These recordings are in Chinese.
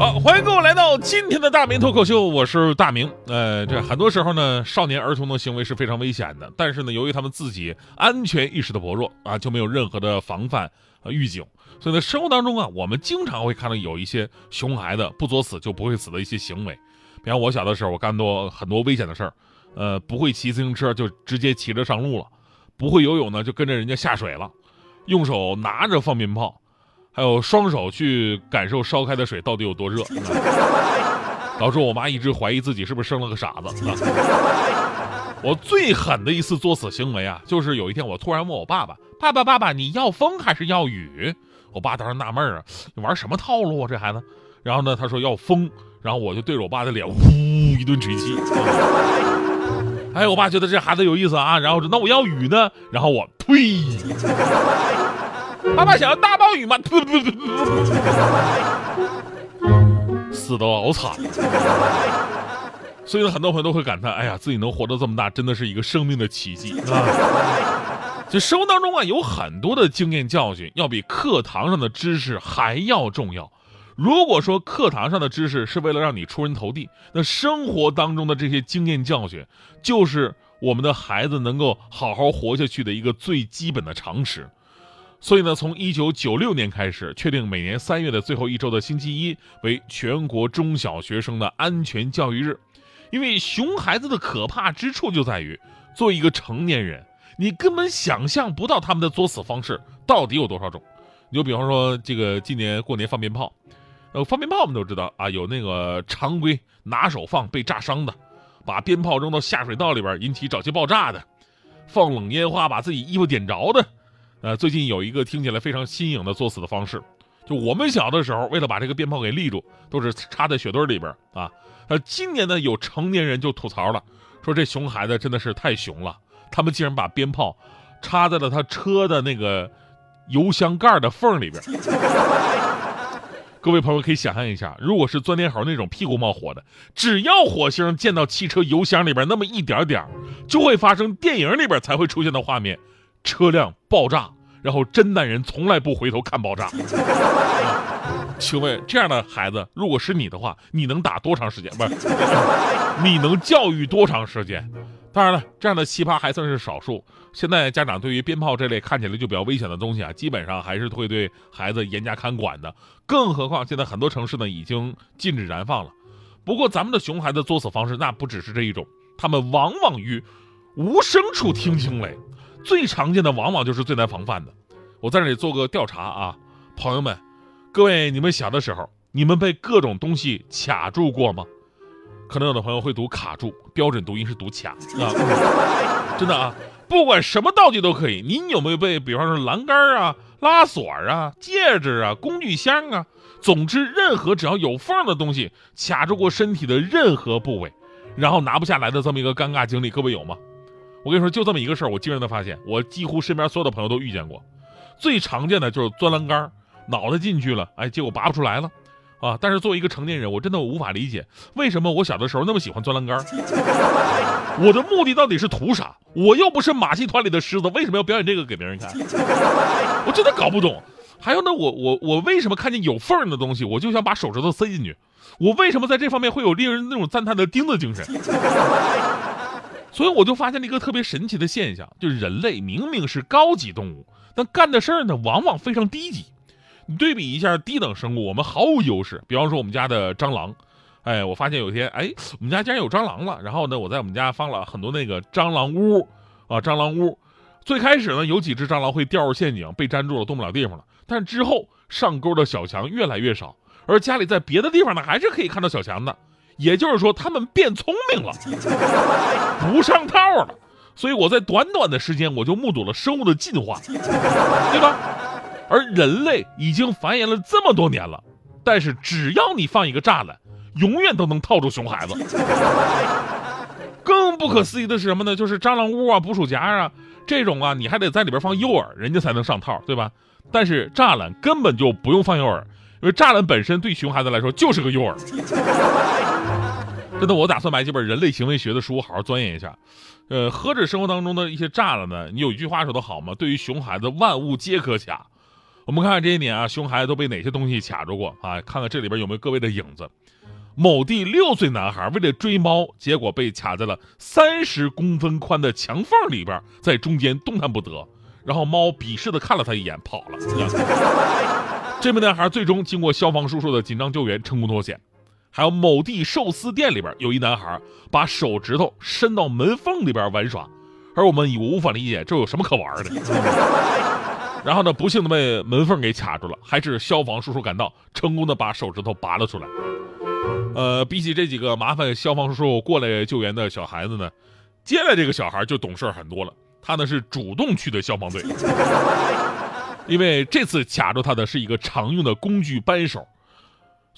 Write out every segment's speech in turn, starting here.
好，欢迎各位来到今天的大明脱口秀，我是大明。呃，这很多时候呢，少年儿童的行为是非常危险的，但是呢，由于他们自己安全意识的薄弱啊，就没有任何的防范预警，所以在生活当中啊，我们经常会看到有一些熊孩子不作死就不会死的一些行为。比方我小的时候，我干多很多危险的事儿，呃，不会骑自行车就直接骑着上路了，不会游泳呢就跟着人家下水了，用手拿着放鞭炮。还有双手去感受烧开的水到底有多热，导致我妈一直怀疑自己是不是生了个傻子。我最狠的一次作死行为啊，就是有一天我突然问我爸爸：“爸爸，爸爸，你要风还是要雨？”我爸当时纳闷啊，你玩什么套路啊，这孩子？然后呢，他说要风，然后我就对着我爸的脸呜一顿吹气。哎，我爸觉得这孩子有意思啊，然后说那我要雨呢，然后我呸。爸爸想要大暴雨吗？死的老惨了。所以呢，很多朋友都会感叹：哎呀，自己能活到这么大，真的是一个生命的奇迹啊！就生活当中啊，有很多的经验教训，要比课堂上的知识还要重要。如果说课堂上的知识是为了让你出人头地，那生活当中的这些经验教训，就是我们的孩子能够好好活下去的一个最基本的常识。所以呢，从一九九六年开始，确定每年三月的最后一周的星期一为全国中小学生的安全教育日。因为熊孩子的可怕之处就在于，作为一个成年人，你根本想象不到他们的作死方式到底有多少种。你就比方说，这个今年过年放鞭炮，呃，放鞭炮我们都知道啊，有那个常规拿手放被炸伤的，把鞭炮扔到下水道里边引起沼气爆炸的，放冷烟花把自己衣服点着的。呃，最近有一个听起来非常新颖的作死的方式，就我们小的时候，为了把这个鞭炮给立住，都是插在雪堆里边啊。呃，今年呢，有成年人就吐槽了，说这熊孩子真的是太熊了，他们竟然把鞭炮插在了他车的那个油箱盖的缝里边。各位朋友可以想象一下，如果是钻天猴那种屁股冒火的，只要火星溅到汽车油箱里边那么一点点就会发生电影里边才会出现的画面。车辆爆炸，然后真男人从来不回头看爆炸。请问这样的孩子，如果是你的话，你能打多长时间？不是，你能教育多长时间？当然了，这样的奇葩还算是少数。现在家长对于鞭炮这类看起来就比较危险的东西啊，基本上还是会对孩子严加看管的。更何况现在很多城市呢已经禁止燃放了。不过咱们的熊孩子作死方式那不只是这一种，他们往往于无声处听惊雷。最常见的往往就是最难防范的。我在这里做个调查啊，朋友们，各位，你们小的时候，你们被各种东西卡住过吗？可能有的朋友会读卡住，标准读音是读卡啊。真的啊，不管什么道具都可以。您有没有被，比方说栏杆啊、拉锁啊、戒指啊、工具箱啊，总之任何只要有缝的东西卡住过身体的任何部位，然后拿不下来的这么一个尴尬经历，各位有吗？我跟你说，就这么一个事儿，我惊人的发现，我几乎身边所有的朋友都遇见过。最常见的就是钻栏杆，脑袋进去了，哎，结果拔不出来了，啊！但是作为一个成年人，我真的我无法理解，为什么我小的时候那么喜欢钻栏杆？我的目的到底是图啥？我又不是马戏团里的狮子，为什么要表演这个给别人看？我真的搞不懂。还有呢，我我我为什么看见有缝的东西，我就想把手指头塞进去？我为什么在这方面会有令人那种赞叹的钉子精神？所以我就发现了一个特别神奇的现象，就是人类明明是高级动物，但干的事儿呢，往往非常低级。你对比一下低等生物，我们毫无优势。比方说我们家的蟑螂，哎，我发现有一天，哎，我们家竟然有蟑螂了。然后呢，我在我们家放了很多那个蟑螂屋，啊，蟑螂屋。最开始呢，有几只蟑螂会掉入陷阱，被粘住了，动不了地方了。但之后上钩的小强越来越少，而家里在别的地方呢，还是可以看到小强的。也就是说，他们变聪明了，不上套了。所以我在短短的时间，我就目睹了生物的进化，对吧？而人类已经繁衍了这么多年了，但是只要你放一个栅栏，永远都能套住熊孩子。更不可思议的是什么呢？就是蟑螂屋啊、捕鼠夹啊，这种啊，你还得在里边放诱饵，人家才能上套，对吧？但是栅栏根本就不用放诱饵，因为栅栏本身对熊孩子来说就是个诱饵。真的，我打算买几本人类行为学的书，好好钻研一下。呃，何止生活当中的一些栅栏呢？你有一句话说得好吗？对于熊孩子，万物皆可卡。我们看看这些年啊，熊孩子都被哪些东西卡住过啊？看看这里边有没有各位的影子。某地六岁男孩为了追猫，结果被卡在了三十公分宽的墙缝里边，在中间动弹不得。然后猫鄙视的看了他一眼，跑了。这名男孩最终经过消防叔叔的紧张救援，成功脱险。还有某地寿司店里边有一男孩把手指头伸到门缝里边玩耍，而我们已无法理解这有什么可玩的。然后呢，不幸的被门缝给卡住了，还是消防叔叔赶到，成功的把手指头拔了出来。呃，比起这几个麻烦消防叔叔过来救援的小孩子呢，接下来这个小孩就懂事很多了。他呢是主动去的消防队，因为这次卡住他的是一个常用的工具扳手。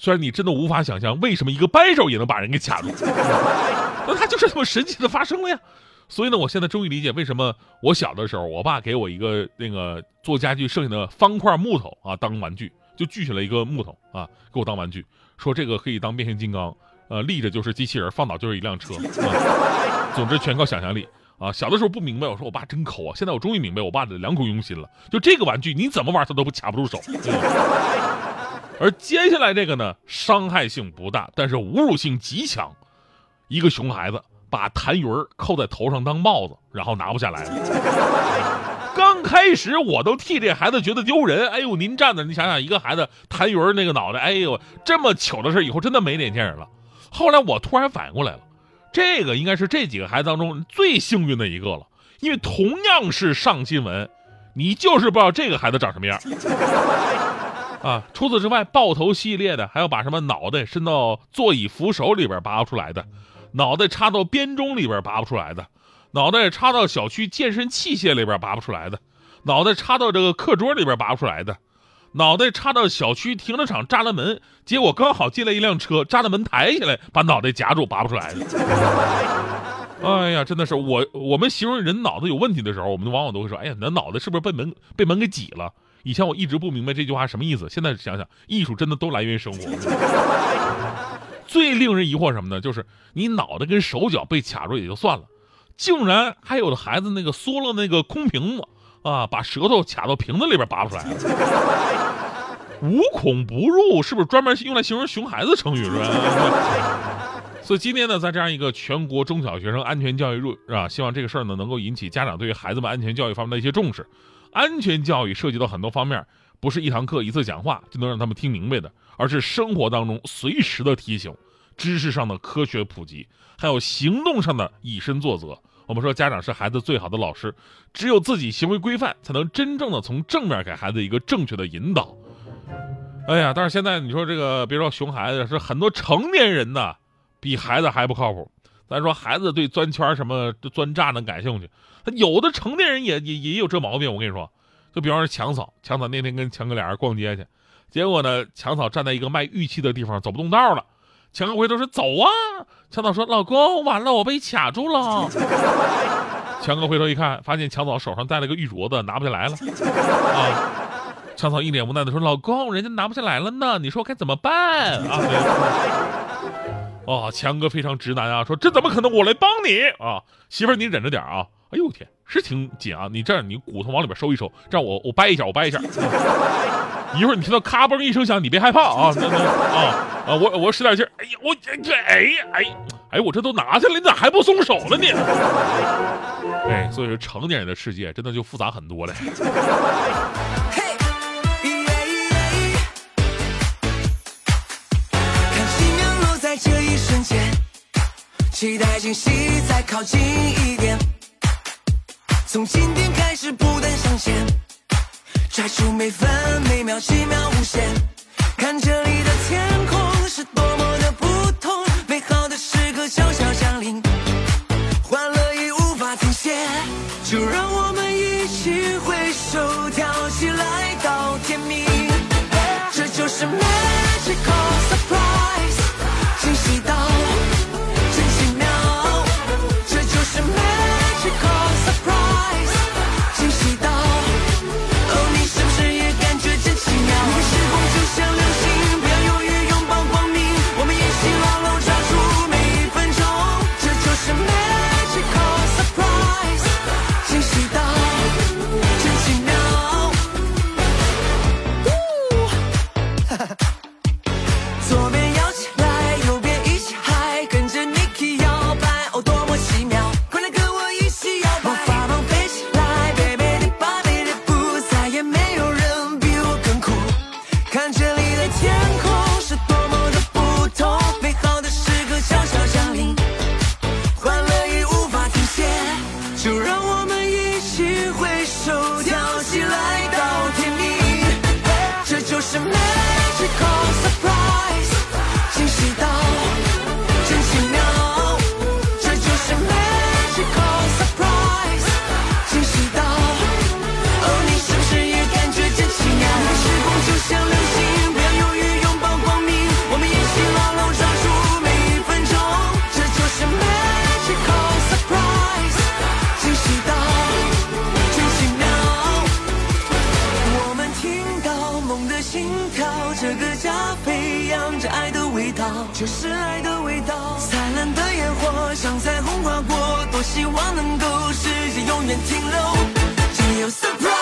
虽然你真的无法想象为什么一个扳手也能把人给卡住，那它就是这么神奇的发生了呀。所以呢，我现在终于理解为什么我小的时候，我爸给我一个那个做家具剩下的方块木头啊当玩具，就锯下来一个木头啊给我当玩具，说这个可以当变形金刚，呃立着就是机器人，放倒就是一辆车。啊、总之全靠想象力啊。小的时候不明白，我说我爸真抠啊。现在我终于明白我爸的良苦用心了。就这个玩具你怎么玩他都不卡不住手。而接下来这个呢，伤害性不大，但是侮辱性极强。一个熊孩子把痰盂扣在头上当帽子，然后拿不下来了。刚开始我都替这孩子觉得丢人。哎呦，您站着，你想想，一个孩子痰盂那个脑袋，哎呦，这么糗的事以后真的没脸见人了。后来我突然反应过来了，这个应该是这几个孩子当中最幸运的一个了，因为同样是上新闻，你就是不知道这个孩子长什么样。啊，除此之外，爆头系列的还要把什么脑袋伸到座椅扶手里边拔不出来的，脑袋插到编钟里边拔不出来的，脑袋插到小区健身器械里边拔不出来的，脑袋插到这个课桌里边拔不出来的，脑袋插到小区停车场栅栏门，结果刚好进来一辆车，栅栏门抬起来把脑袋夹住拔不出来的。哎呀，真的是我我们形容人脑子有问题的时候，我们往往都会说，哎呀，你的脑袋是不是被门被门给挤了？以前我一直不明白这句话什么意思，现在想想，艺术真的都来源于生活。最令人疑惑什么呢？就是你脑袋跟手脚被卡住也就算了，竟然还有的孩子那个缩了那个空瓶子啊，把舌头卡到瓶子里边拔不出来。无孔不入，是不是专门用来形容熊孩子成语是吧？所以今天呢，在这样一个全国中小学生安全教育日啊，希望这个事儿呢能够引起家长对于孩子们安全教育方面的一些重视。安全教育涉及到很多方面，不是一堂课一次讲话就能让他们听明白的，而是生活当中随时的提醒、知识上的科学普及，还有行动上的以身作则。我们说，家长是孩子最好的老师，只有自己行为规范，才能真正的从正面给孩子一个正确的引导。哎呀，但是现在你说这个，别说熊孩子，是很多成年人呐，比孩子还不靠谱。咱说孩子对钻圈什么钻栅栏感兴趣。他有的成年人也也也有这毛病，我跟你说，就比方说强嫂，强嫂那天跟强哥俩人逛街去，结果呢，强嫂站在一个卖玉器的地方走不动道了，强哥回头说走啊，强嫂说老公完了，我被卡住了。强哥回头一看，发现强嫂手上戴了个玉镯子，拿不下来了。啊，强嫂一脸无奈的说：“老公，人家拿不下来了呢，你说该怎么办啊？”哦，强哥非常直男啊，说这怎么可能？我来帮你啊，媳妇儿你忍着点啊。哎呦天，是挺紧啊！你这样，你骨头往里边收一收，这样我我掰一下，我掰一下。一会儿你听到咔嘣一声响，你别害怕啊！啊啊！我我使点劲哎呀，我这这哎呀哎哎，我这都拿下来，你咋还不松手了呢？哎，所以说成年人的世界真的就复杂很多了。期待惊喜再靠近一点。从今天开始不断向前，摘出每分每秒奇妙无限。看这里的天空是多么的不同，美好的时刻悄悄降临，欢乐已无法停歇。就让我们一起挥手这个家培养着爱的味道，就是爱的味道。灿烂的烟火像彩虹划过，多希望能够时间永远停留。只有 surprise。